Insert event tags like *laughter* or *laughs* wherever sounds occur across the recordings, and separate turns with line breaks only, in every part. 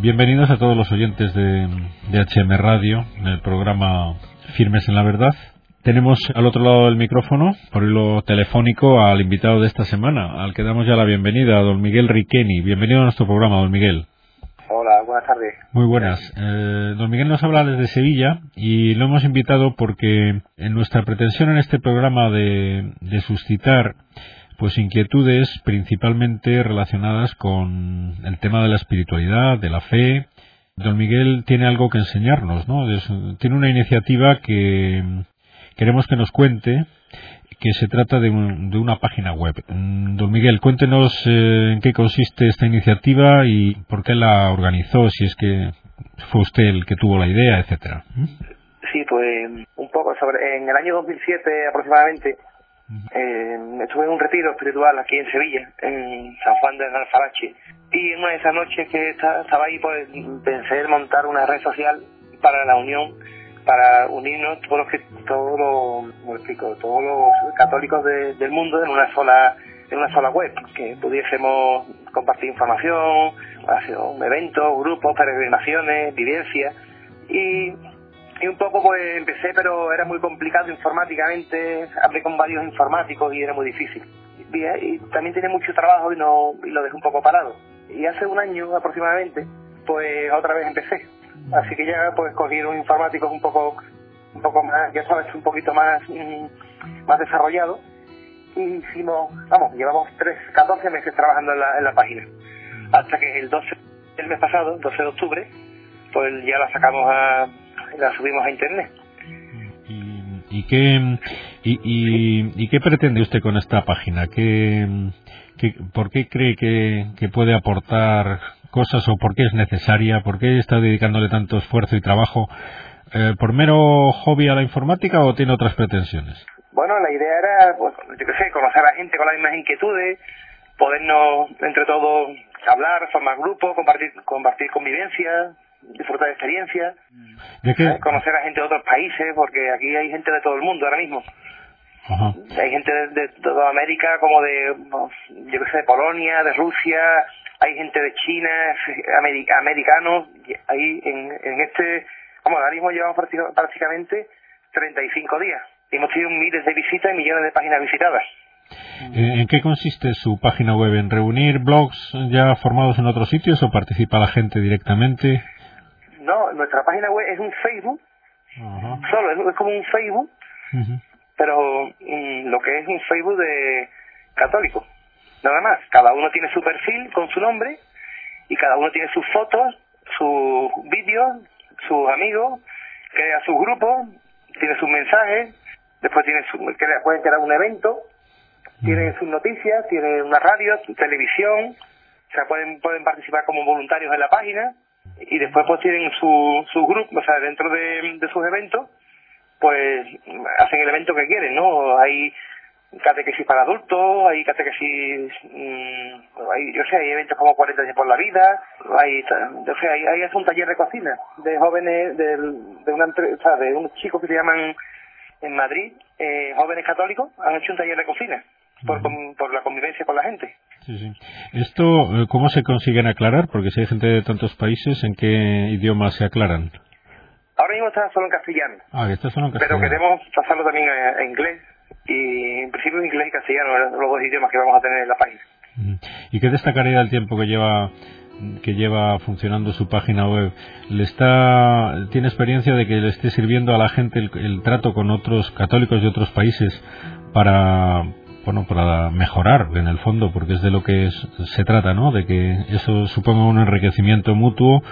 Bienvenidos a todos los oyentes de, de HM Radio, en el programa Firmes en la Verdad. Tenemos al otro lado del micrófono, por hilo telefónico, al invitado de esta semana, al que damos ya la bienvenida, a don Miguel Riqueni. Bienvenido a nuestro programa, don Miguel.
Hola, buenas tardes.
Muy buenas. Eh, don Miguel nos habla desde Sevilla y lo hemos invitado porque en nuestra pretensión en este programa de, de suscitar pues inquietudes principalmente relacionadas con el tema de la espiritualidad, de la fe. Don Miguel tiene algo que enseñarnos, ¿no? tiene una iniciativa que queremos que nos cuente que se trata de, una página web. Mm, don Miguel, cuéntenos eh, en qué consiste esta iniciativa y por qué la organizó, si es que fue usted el que tuvo la idea, etcétera. ¿Mm?
Sí, pues un poco sobre en el año 2007 aproximadamente eh, estuve en un retiro espiritual aquí en Sevilla, en San Juan de Alfarache, y en una de esas noches que estaba ahí, pues pensé en montar una red social para la unión, para unirnos todos los que, todos los, católicos del mundo en una sola en una sola web, que pudiésemos compartir información, hacer eventos, grupos, peregrinaciones, vivencias, y y un poco pues empecé, pero era muy complicado informáticamente, hablé con varios informáticos y era muy difícil. Y, también tenía mucho trabajo y, no, y lo dejé un poco parado. Y hace un año aproximadamente, pues otra vez empecé. Así que ya pues cogieron informáticos un poco, un poco más, ya sabes, un poquito más, mm, más desarrollado. Y hicimos, vamos, llevamos tres, 14 meses trabajando en la, en la página. Hasta que el 12 del mes pasado, 12 de octubre, pues ya la sacamos a, la subimos a internet.
¿Y, qué, y, qué pretende usted con esta página? ¿Qué, por qué cree que, puede aportar cosas o por qué es necesaria? ¿Por qué está dedicándole tanto esfuerzo y trabajo? Eh, ¿Por mero hobby a la informática o tiene otras pretensiones?
Bueno, la idea era, pues, yo qué sé, conocer a gente con las mismas inquietudes, podernos entre todos hablar, formar grupos, compartir, compartir convivencia, disfrutar de experiencias, conocer a gente de otros países, porque aquí hay gente de todo el mundo ahora mismo. Hay gente de, toda América, como de, yo qué sé, de Polonia, de Rusia, hay gente de China, americanos, ahí en, en este, vamos, ahora mismo llevamos prácticamente 35 días. Hemos tenido miles de visitas y millones de páginas visitadas.
¿En qué consiste su página web? ¿En reunir blogs ya formados en otros sitios o participa la gente directamente?
No, nuestra página web es un Facebook, solo es, como un Facebook, pero mm, lo que es un Facebook de católico, nada más. Cada uno tiene su perfil con su nombre y cada uno tiene sus fotos, sus vídeos, sus amigos, crea sus grupos, tiene sus mensajes, después tiene su, crea, pueden crear un evento, tiene sus noticias, tiene una radio, televisión, o sea, pueden, pueden participar como voluntarios en la página y después pues tienen su, su grupo, o sea, dentro de, sus eventos, pues hacen el evento que quieren, ¿no? Hay catequesis para adultos, hay catequesis, mmm, hay, yo sé, hay eventos como 40 días por la vida, hay, yo sé, hay, hay un taller de cocina de jóvenes, de, de, una, o sea, de unos chicos que se llaman en Madrid, eh, jóvenes católicos, han hecho un taller de cocina por, por la convivencia con la gente.
Sí, sí. ¿Esto eh, cómo se consiguen aclarar? Porque si hay gente de tantos países, ¿en qué idioma se aclaran?
Ahora mismo está solo en castellano.
Ah, está solo en castellano.
Pero queremos pasarlo también a, inglés. Y en principio inglés y castellano, los dos idiomas que vamos a tener en la página.
¿Y qué destacaría del tiempo que lleva que lleva funcionando su página web, le está tiene experiencia de que le esté sirviendo a la gente el trato con otros católicos de otros países para bueno, para mejorar en el fondo, porque es de lo que se trata, ¿no? De que eso suponga un enriquecimiento mutuo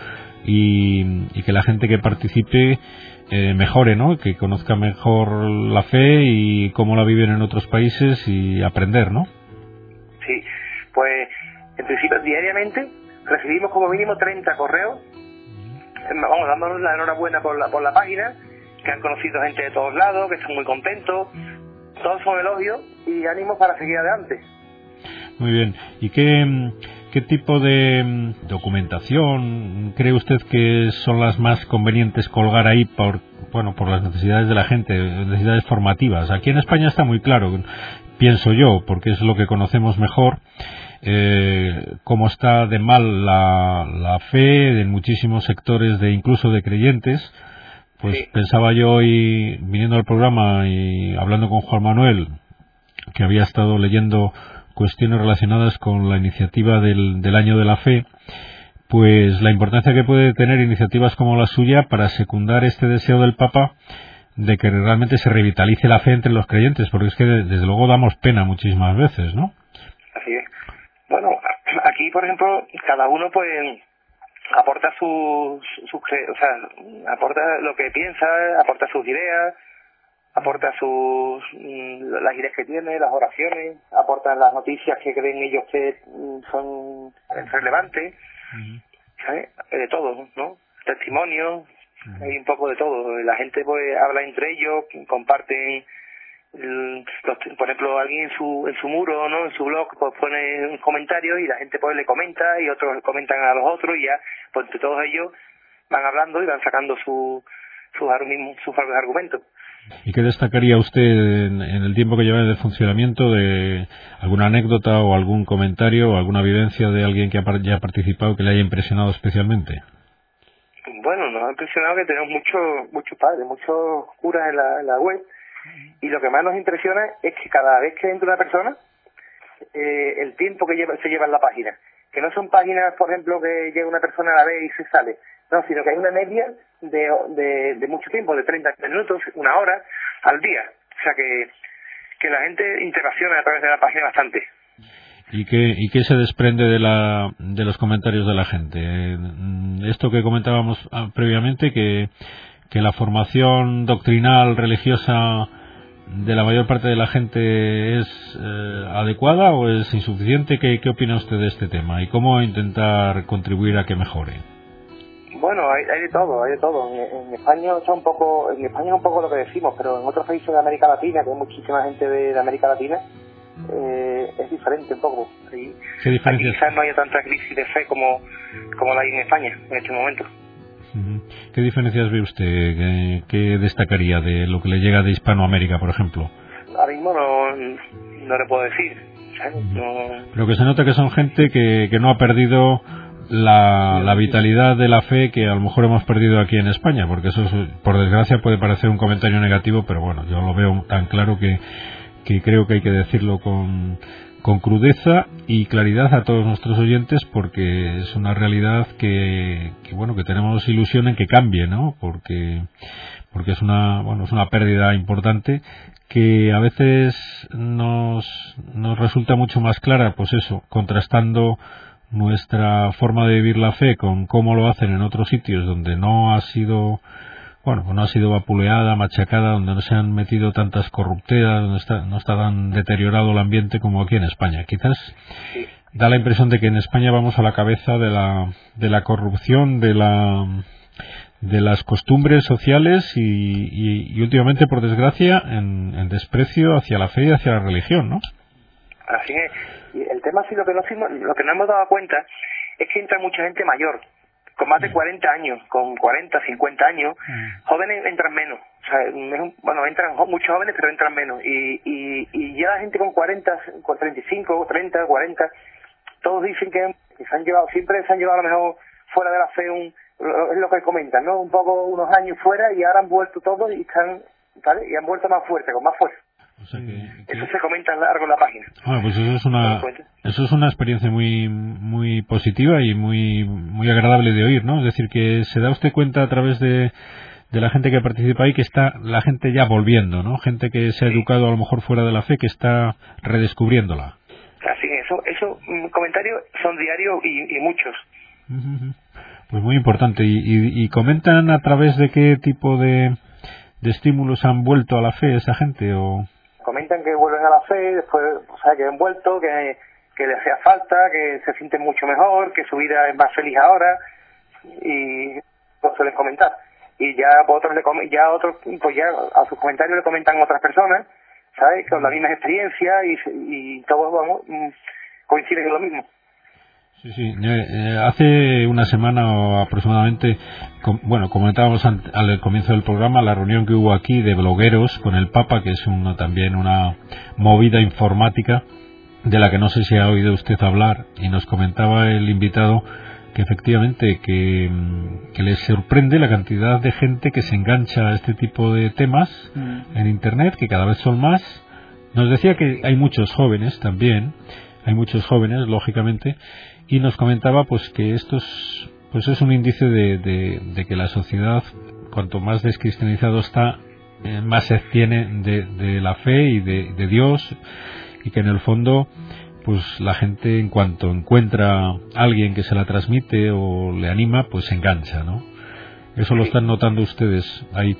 y, que la gente que participe eh, mejore, ¿no? Que conozca mejor la fe y cómo la viven en otros países y aprender, ¿no?
Sí, pues en principio diariamente recibimos como mínimo 30 correos, vamos, dándonos la enhorabuena por la, por la página, que han conocido gente de todos lados, que están muy contentos, todos son elogios y ánimos para seguir adelante.
Muy bien. ¿Y qué, qué tipo de mm, documentación cree usted que son las más convenientes colgar ahí por, bueno, por las necesidades de la gente, necesidades formativas? Aquí en España está muy claro pienso yo, porque es lo que conocemos mejor, eh, cómo está de mal la, la fe en muchísimos sectores de incluso de creyentes, pues pensaba yo hoy, viniendo al programa y hablando con Juan Manuel, que había estado leyendo cuestiones relacionadas con la iniciativa del, del Año de la Fe, pues la importancia que puede tener iniciativas como la suya para secundar este deseo del Papa de que realmente se revitalice la fe entre los creyentes, porque es que desde luego damos pena muchísimas veces, ¿no?
Así es. Bueno, aquí, por ejemplo, cada uno pues aporta sus, sus, o sea, aporta lo que piensa, aporta sus ideas, aporta sus mm, las ideas que tiene, las oraciones, aporta las noticias que creen ellos que mm, son relevantes, ¿sabes? De todo, ¿no? Testimonios, hay un poco de todo. La gente pues habla entre ellos, comparten por ejemplo alguien en su en su muro no en su blog pues pone un comentario y la gente pues le comenta y otros comentan a los otros y ya pues entre todos ellos van hablando y van sacando su, sus, sus argumentos
¿Y qué destacaría usted en, el tiempo que lleva de funcionamiento de alguna anécdota o algún comentario o alguna vivencia de alguien que ya ha participado que le haya impresionado especialmente?
Bueno, nos ha impresionado que tenemos muchos muchos padres, muchos curas en la, en la web y lo que más nos impresiona es que cada vez que entra una persona, eh, el tiempo que lleva, se lleva en la página. Que no son páginas, por ejemplo, que llega una persona a la vez y se sale. No, sino que hay una media de, de, mucho tiempo, de 30 minutos, una hora al día. O sea que, que la gente interacciona a través de la página bastante.
¿Y qué, ¿Y qué se desprende de, la, de los comentarios de la gente? Esto que comentábamos ah, previamente, que que la formación doctrinal religiosa de la mayor parte de la gente es eh, adecuada o es insuficiente? ¿Qué, ¿Qué, opina usted de este tema y cómo intentar contribuir a que mejore?
Bueno, hay, hay de todo, hay de todo. En, España está un poco, en España es un poco lo que decimos, pero en otros países de América Latina, que hay muchísima gente de, América Latina, eh, es diferente un poco.
¿Qué diferencia?
Quizás no haya tanta crisis de fe como, como la hay en España en este momento.
¿Qué diferencias ve usted? ¿Qué, destacaría de lo que le llega de Hispanoamérica, por ejemplo?
Ahora mismo no, no le puedo decir.
Pero que se nota que son gente que, que no ha perdido la, la, vitalidad de la fe que a lo mejor hemos perdido aquí en España, porque eso, por desgracia, puede parecer un comentario negativo, pero bueno, yo lo veo tan claro que, que creo que hay que decirlo con, con crudeza y claridad a todos nuestros oyentes porque es una realidad que, bueno que tenemos ilusión en que cambie no porque porque es una bueno es una pérdida importante que a veces nos nos resulta mucho más clara pues eso contrastando nuestra forma de vivir la fe con cómo lo hacen en otros sitios donde no ha sido bueno, pues no ha sido vapuleada, machacada, donde no se han metido tantas corrupteras, donde está, no está tan deteriorado el ambiente como aquí en España. Quizás da la impresión de que en España vamos a la cabeza de la, de la corrupción, de la de las costumbres sociales y, y, últimamente, por desgracia, en, desprecio hacia la fe y hacia la religión, ¿no?
Así es. El tema sí lo que, no, lo que no hemos dado cuenta es que entra mucha gente mayor con más de 40 años, con 40, 50 años, mm. jóvenes entran menos. O sea, bueno, entran muchos jóvenes, pero entran menos. Y, y, y ya la gente con 40, con 35, 30, 40, todos dicen que, se han llevado, siempre se han llevado a lo mejor fuera de la fe un, es lo que comentan, ¿no? Un poco unos años fuera y ahora han vuelto todos y están, ¿vale? Y han vuelto más fuerte, con más fuerza. Eso se comenta largo en la página.
Bueno, pues eso es una, eso es una experiencia muy, muy positiva y muy, muy agradable de oír, ¿no? Es decir, que se da usted cuenta a través de, de la gente que participa ahí que está la gente ya volviendo, ¿no? Gente que se ha educado a lo mejor fuera de la fe que está redescubriéndola.
Así, eso, eso, mm, comentarios son diarios y, muchos.
Pues muy importante. ¿Y, y, comentan a través de qué tipo de, de estímulos han vuelto a la fe esa gente o...?
Comentan que vuelven a la fe, después, que han vuelto, que, que les hacía falta, que se sienten mucho mejor, que su vida es más feliz ahora, y lo suelen comentar. Y ya otros le ya otros, pues ya a sus comentarios le comentan otras personas, ¿sabes? Con las mismas experiencias y, y todos, vamos, mm, coinciden en lo mismo.
Sí, sí. Eh, hace una semana aproximadamente, bueno, comentábamos al comienzo del programa la reunión que hubo aquí de blogueros con el Papa, que es también una movida informática de la que no sé si ha oído usted hablar, y nos comentaba el invitado que efectivamente que, mm, que les sorprende la cantidad de gente que se engancha a este tipo de temas mm. en Internet, que cada vez son más. Nos decía que hay muchos jóvenes también, hay muchos jóvenes, lógicamente, y nos comentaba pues que esto es, pues es un índice de, de, que la sociedad, cuanto más descristianizado está, eh, más se tiene de, de, la fe y de, de Dios, y que en el fondo pues la gente en cuanto encuentra a alguien que se la transmite o le anima, pues se engancha, ¿no? Eso lo están notando ustedes ahí.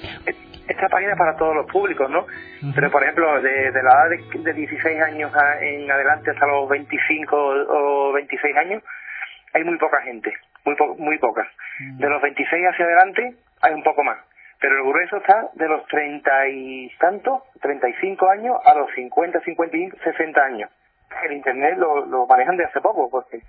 Esta página es para todos los públicos, ¿no? Pero, por ejemplo, de, la edad de, 16 años en adelante hasta los 25 o 26 años, hay muy poca gente, muy, muy poca. De los 26 hacia adelante hay un poco más. Pero el grueso está de los 30 y tantos, 35 años a los 50, 55, 60 años el Internet lo, lo manejan de hace poco, porque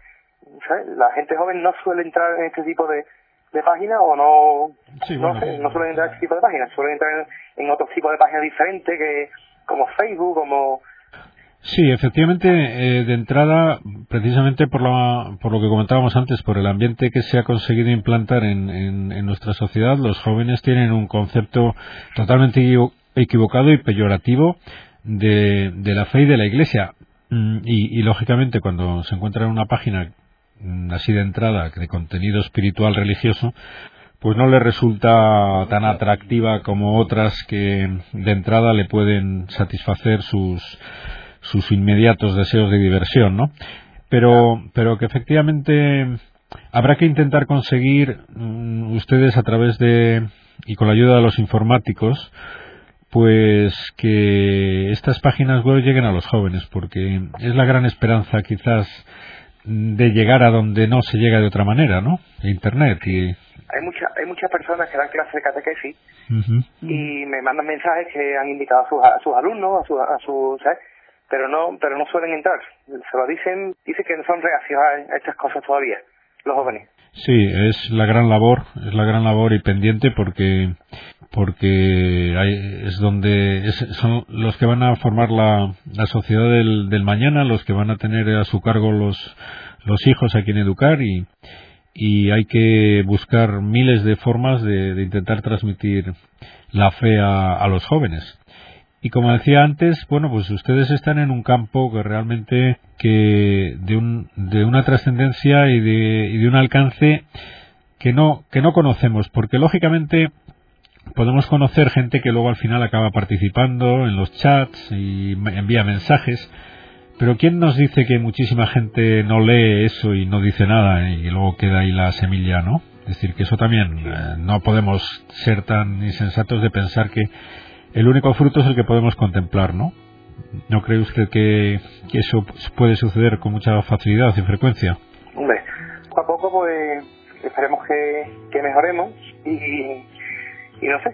la gente joven no suele entrar en este tipo de, de páginas o no, no, sé, no suelen entrar en este tipo de páginas, suelen entrar en, en otros tipos de páginas diferentes que como Facebook, como
Sí, efectivamente, eh, de entrada, precisamente por, la, por lo que comentábamos antes, por el ambiente que se ha conseguido implantar en, en, en, nuestra sociedad, los jóvenes tienen un concepto totalmente equivocado y peyorativo de, de la fe y de la Iglesia. Mm, y, lógicamente cuando se encuentra en una página así de entrada de contenido espiritual religioso pues no le resulta tan atractiva como otras que de entrada le pueden satisfacer sus sus inmediatos deseos de diversión no pero pero que efectivamente habrá que intentar conseguir mm, ustedes a través de y con la ayuda de los informáticos pues que estas páginas web lleguen a los jóvenes, porque es la gran esperanza quizás de llegar a donde no se llega de otra manera, ¿no? Internet y
hay muchas hay muchas personas que dan clases de catequesis y me mandan mensajes que han invitado a sus, a sus alumnos, a sus, a sus pero no pero no suelen entrar. Se lo dicen, dicen que no son reacios a estas cosas todavía, los jóvenes.
Sí, es la gran labor, es la gran labor y pendiente porque porque es donde son los que van a formar la, la sociedad del, del, mañana, los que van a tener a su cargo los, los hijos a quien educar y, y hay que buscar miles de formas de, de intentar transmitir la fe a, a, los jóvenes. Y como decía antes, bueno, pues ustedes están en un campo que realmente que de, un, de una trascendencia y de, y de un alcance que no, que no conocemos, porque lógicamente podemos conocer gente que luego al final acaba participando en los chats y envía mensajes, pero ¿quién nos dice que muchísima gente no lee eso y no dice nada y luego queda ahí la semilla, ¿no? Es decir, que eso también eh, no podemos ser tan insensatos de pensar que el único fruto es el que podemos contemplar, ¿no? ¿No cree usted que, que eso puede suceder con mucha facilidad y frecuencia?
Hombre, poco a poco pues esperemos que, que mejoremos y y no sé,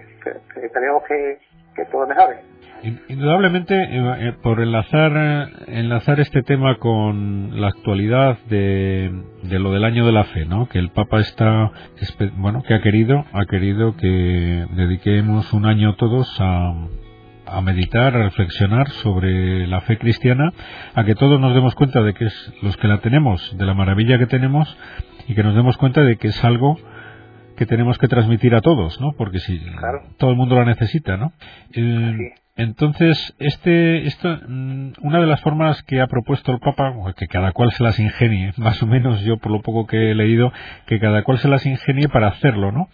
esperemos que, que todo mejore.
Indudablemente, eh, eh, por enlazar, enlazar este tema con la actualidad de, de, lo del año de la fe, ¿no? Que el Papa está, bueno, que ha querido, ha querido que dediquemos un año todos a, a meditar, a reflexionar sobre la fe cristiana, a que todos nos demos cuenta de que es los que la tenemos, de la maravilla que tenemos, y que nos demos cuenta de que es algo que tenemos que transmitir a todos, ¿no? Porque si todo el mundo la necesita, ¿no? Eh, entonces, este, esto, mm, una de las formas que ha propuesto el Papa, que cada cual se las ingenie, *laughs* más o menos yo por lo poco que he leído, que cada cual se las ingenie para hacerlo, ¿no?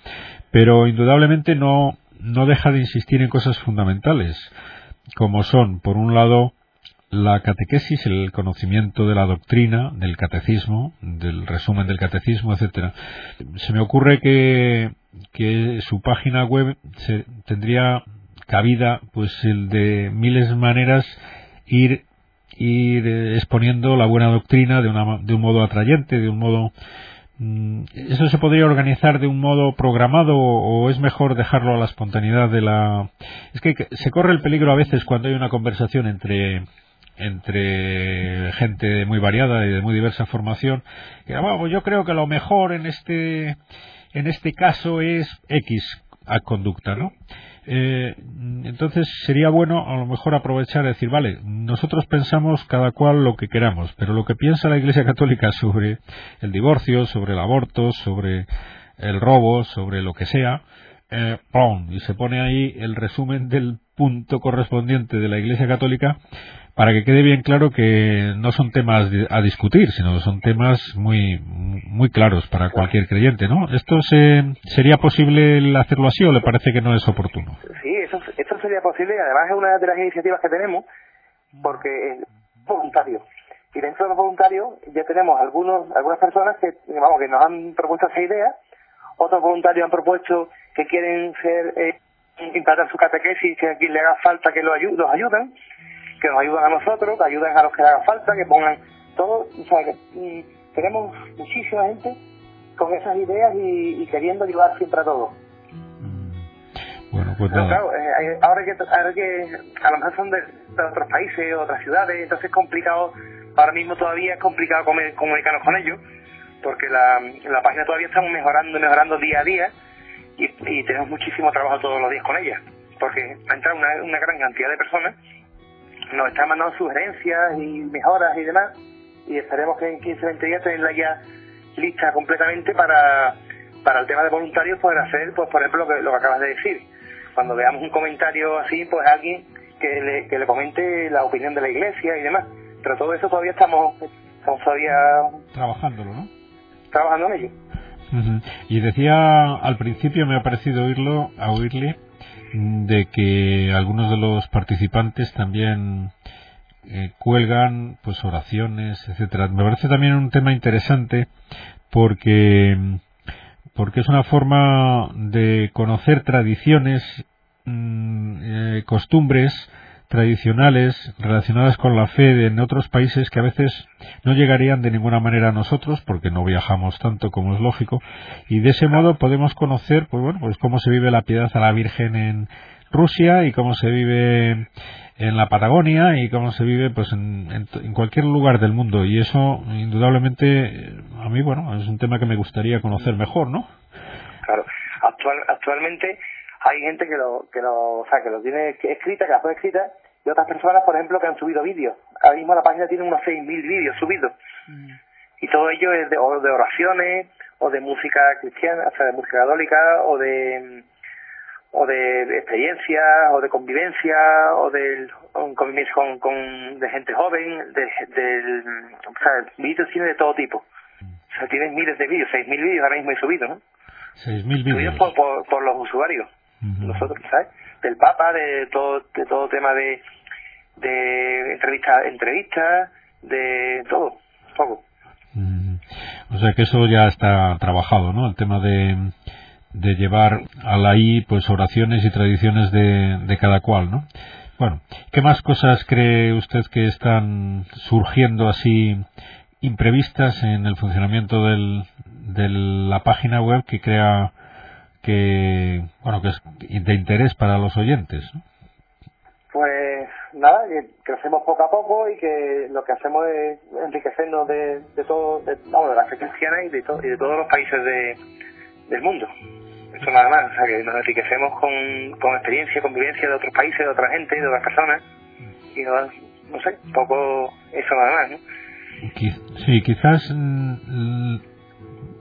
Pero indudablemente no, no deja de insistir en cosas fundamentales, como son, por un lado, la catequesis, el conocimiento de la doctrina, del catecismo, del resumen del catecismo, etcétera. Se me ocurre que, que su página web se, tendría cabida, pues, el de miles de maneras ir ir exponiendo la buena doctrina de, una, de un modo atrayente, de un modo mm, ¿Eso se podría organizar de un modo programado o es mejor dejarlo a la espontaneidad de la... Es que se corre el peligro a veces cuando hay una conversación entre entre gente muy variada y de muy diversa formación. Pues yo creo que lo mejor en este en este caso es X a conducta, ¿no? Eh, entonces sería bueno a lo mejor aprovechar y decir, vale, nosotros pensamos cada cual lo que queramos, pero lo que piensa la Iglesia Católica sobre el divorcio, sobre el aborto, sobre el robo, sobre lo que sea, eh, y se pone ahí el resumen del punto correspondiente de la Iglesia Católica para que quede bien claro que no son temas a discutir, sino son temas muy muy claros para cualquier creyente, ¿no? ¿Esto sería posible hacerlo así o le parece que no es oportuno?
Sí, eso, esto sería posible. Además es una de las iniciativas que tenemos porque es voluntario. Y dentro de los voluntarios ya tenemos algunos algunas personas que vamos que nos han propuesto esa idea, otros voluntarios han propuesto que quieren ser eh, implantar su catequesis, que a quien le haga falta que los, los ayuden que nos ayuden a nosotros, que ayuden a los que haga falta, que pongan todo. O sea, que, y tenemos muchísima gente con esas ideas y, queriendo ayudar siempre a todos.
Mm. Bueno, pues
claro, eh, ahora, que, ahora que a lo mejor son de, otros países, otras ciudades, entonces es complicado, ahora mismo todavía es complicado comunicarnos con ellos, porque la, la página todavía estamos mejorando y mejorando día a día y, y, tenemos muchísimo trabajo todos los días con ella, porque ha entrado una, una gran cantidad de personas nos están mandando sugerencias y mejoras y demás y esperemos que en 15 20 días tenerla ya lista completamente para, para el tema de voluntarios poder hacer pues por ejemplo lo que, lo que acabas de decir. Cuando veamos un comentario así pues alguien que le, que le comente la opinión de la iglesia y demás. Pero todo eso todavía estamos, estamos todavía
trabajándolo ¿no?
trabajando en ello
y decía al principio me ha parecido oírlo a oírle de que algunos de los participantes también eh, cuelgan pues oraciones, etcétera. Me parece también un tema interesante porque porque es una forma de conocer tradiciones, mm, eh, costumbres tradicionales relacionadas con la fe en otros países que a veces no llegarían de ninguna manera a nosotros porque no viajamos tanto como es lógico. Y de ese modo podemos conocer pues bueno pues cómo se vive la piedad a la Virgen en Rusia y cómo se vive en la Patagonia y cómo se vive pues en, en, cualquier lugar del mundo. Y eso indudablemente a mí bueno es un tema que me gustaría conocer mejor no
claro. Actual, actualmente hay gente que lo, que lo, o sea, que lo tiene escrita, que la puede escrita, y otras personas, por ejemplo, que han subido vídeos. Ahora mismo la página tiene unos 6.000 vídeos subidos. Mm. Y todo ello es de, o de oraciones, o de música cristiana, o sea, de música católica, o de o de experiencias, o de convivencia, o de convivencia con, con, de gente joven, de, del, o sea, vídeos tiene de todo tipo. O sea, tienen miles de vídeos, 6.000 vídeos ahora mismo he subido, ¿no?
6.000 vídeos.
Por, por, por los usuarios nosotros, ¿sabes? Del Papa, de todo, de todo tema de, de entrevistas, entrevistas, de todo, poco.
O sea que eso ya está trabajado, ¿no? El tema de, de llevar a la I, pues oraciones y tradiciones de, de cada cual, ¿no? Bueno, ¿qué más cosas cree usted que están surgiendo así imprevistas en el funcionamiento del, de la página web que crea que bueno que es de interés para los oyentes
pues nada que crecemos poco a poco y que lo que hacemos es enriquecernos de, de todo de, de la fe cristiana y de, y de todos los países de, del mundo eso nada más o sea que nos enriquecemos con, con experiencia convivencia de otros países de otra gente de otras personas y no, no sé poco eso nada más ¿no?
sí quizás mm,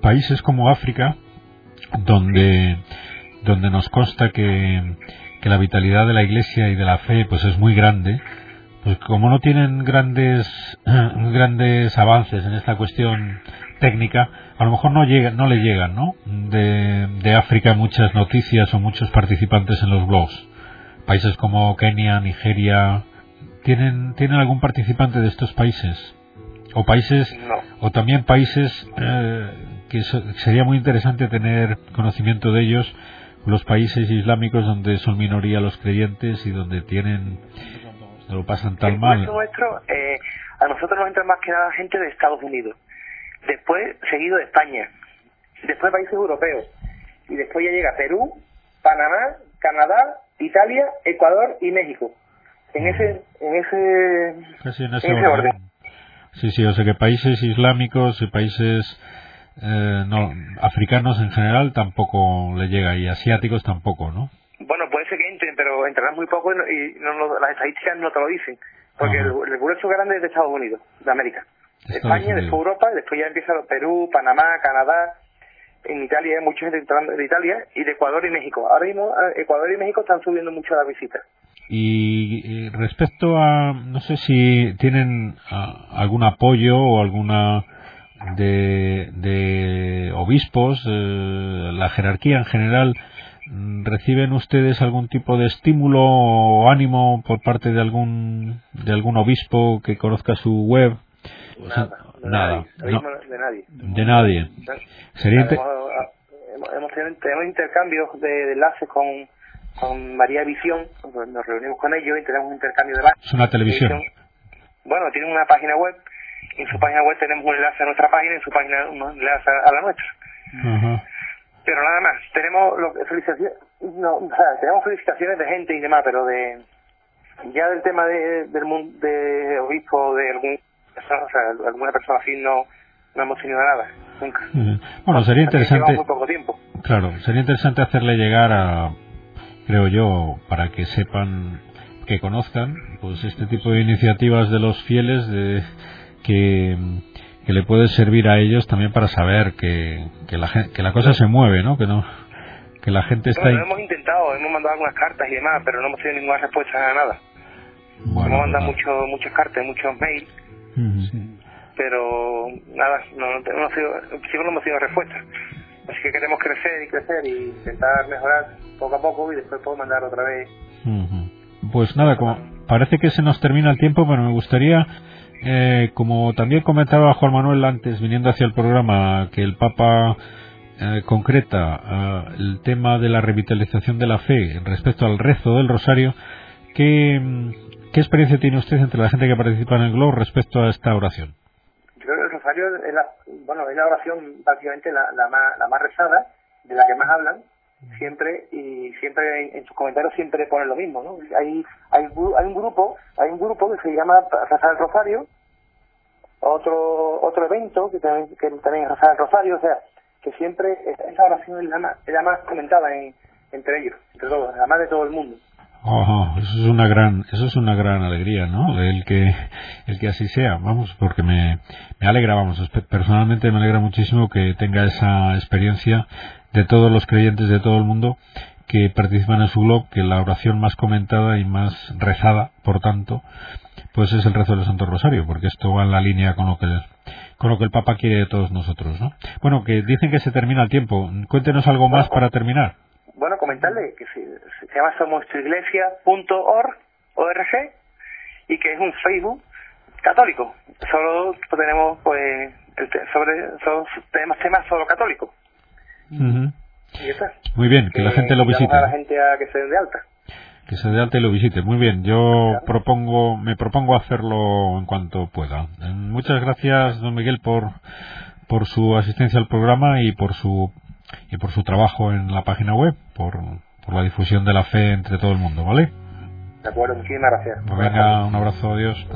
países como África donde, donde nos consta que, que la vitalidad de la Iglesia y de la fe pues es muy grande, pues como no tienen grandes *clears throat* grandes avances en esta cuestión técnica, a lo mejor no llega, no le llegan, ¿no? De, de África muchas noticias o muchos participantes en los blogs. Países como Kenia, Nigeria, ¿tienen tienen algún participante de estos países? O países o también países eh, que sería muy interesante tener conocimiento de ellos, los países islámicos donde son minoría los creyentes y donde tienen lo pasan tan mal.
Nuestro, eh, a nosotros nos entra más que nada gente de Estados Unidos, después seguido de España, después países europeos y después ya llega Perú, Panamá, Canadá, Italia, Ecuador y México. en ese, en ese,
Casi en ese, orden. Sí, sí, o sea que países islámicos y países eh, no, africanos en general tampoco le llega y asiáticos tampoco, ¿no?
Bueno, puede ser que entren, pero entrarán muy poco y, no, y no, las estadísticas no te lo dicen. Porque el, el grueso grande es de Estados Unidos, de América. España, después Europa, después ya empieza Perú, Panamá, Canadá, en Italia hay mucha gente entrando de Italia y de Ecuador y México. Ahora mismo eh, Ecuador y México están subiendo mucho las visitas.
Y, respecto a, no sé si tienen algún apoyo o alguna de, de obispos, eh, la jerarquía en general, ¿reciben ustedes algún tipo de estímulo o ánimo por parte de algún, de algún obispo que conozca su web?
Nada, de
nada.
nadie. de nadie.
De nadie.
Sería hemos, hemos, tenemos intercambios de, de enlaces con, con María Visión, nos reunimos con ellos y tenemos un intercambio de
Es una televisión.
Bueno, tienen una página web, en su página web tenemos un enlace a nuestra página, en su página un enlace a la nuestra. Pero nada más, tenemos lo, felicitaciones, no, o sea, tenemos felicitaciones de gente y demás, pero de ya del tema de, del de obispo de algún o sea, alguna persona así no, no hemos tenido nada, nunca.
Bueno, sería interesante.
Muy poco tiempo.
Claro, sería interesante hacerle llegar a, creo yo, para que sepan, que conozcan, pues este tipo de iniciativas de los fieles, de que, que le puede servir a ellos también para saber que, que, la, que la cosa se mueve, ¿no? Que no que la gente está...
Bueno, hemos intentado, hemos mandado algunas cartas y demás, pero no hemos tenido ninguna respuesta a nada. hemos mandado mucho, muchas cartas, muchos mails pero nada, no, no, no, ha sido, no hemos tenido respuesta. Así que queremos crecer y crecer y intentar mejorar poco a poco y después puedo mandar otra vez.
Pues nada, como parece que se nos termina el tiempo, pero me gustaría, eh, como también comentaba Juan Manuel antes, viniendo hacia el programa, que el Papa eh, concreta eh, el tema de la revitalización de la fe respecto al rezo del rosario, ¿qué, ¿Qué experiencia tiene usted entre la gente que participa en el Globo respecto a esta oración?
Yo creo que el rosario es la, bueno, es la oración prácticamente la, la, más, la más rezada, de la que más hablan, siempre y siempre en, sus comentarios siempre ponen lo mismo, ¿no? Hay, hay, hay un grupo, hay un grupo que se llama Rezar el Rosario, otro otro evento que también, que también es Rezar el Rosario, o sea, que siempre esa oración es la más, es la más comentada en, entre ellos, entre todos, además de todo el mundo
eso es una gran, eso es una gran alegría, ¿no? El que, el que así sea, vamos, porque me, me alegra, vamos, personalmente me alegra muchísimo que tenga esa experiencia de todos los creyentes de todo el mundo que participan en su blog, que la oración más comentada y más rezada, por tanto, pues es el rezo del Santo Rosario, porque esto va en la línea con lo que con lo que el Papa quiere de todos nosotros, ¿no? Bueno, que dicen que se termina el tiempo. Cuéntenos algo más para terminar
bueno, comentarle que se, se llama somostuiglesia.org y que es un Facebook católico. Solo tenemos, pues, el sobre, tenemos temas solo católicos. Y está.
Muy bien, que, la gente lo visite.
A la gente a que se den de alta.
Que se de alta y lo visite. Muy bien, yo propongo, me propongo hacerlo en cuanto pueda. Muchas gracias, don Miguel, por, por su asistencia al programa y por su y por su trabajo en la página web, por, por la difusión de la fe entre todo el mundo, ¿vale?
De acuerdo, muchísimas gracias.
Pues venga, un abrazo, adiós.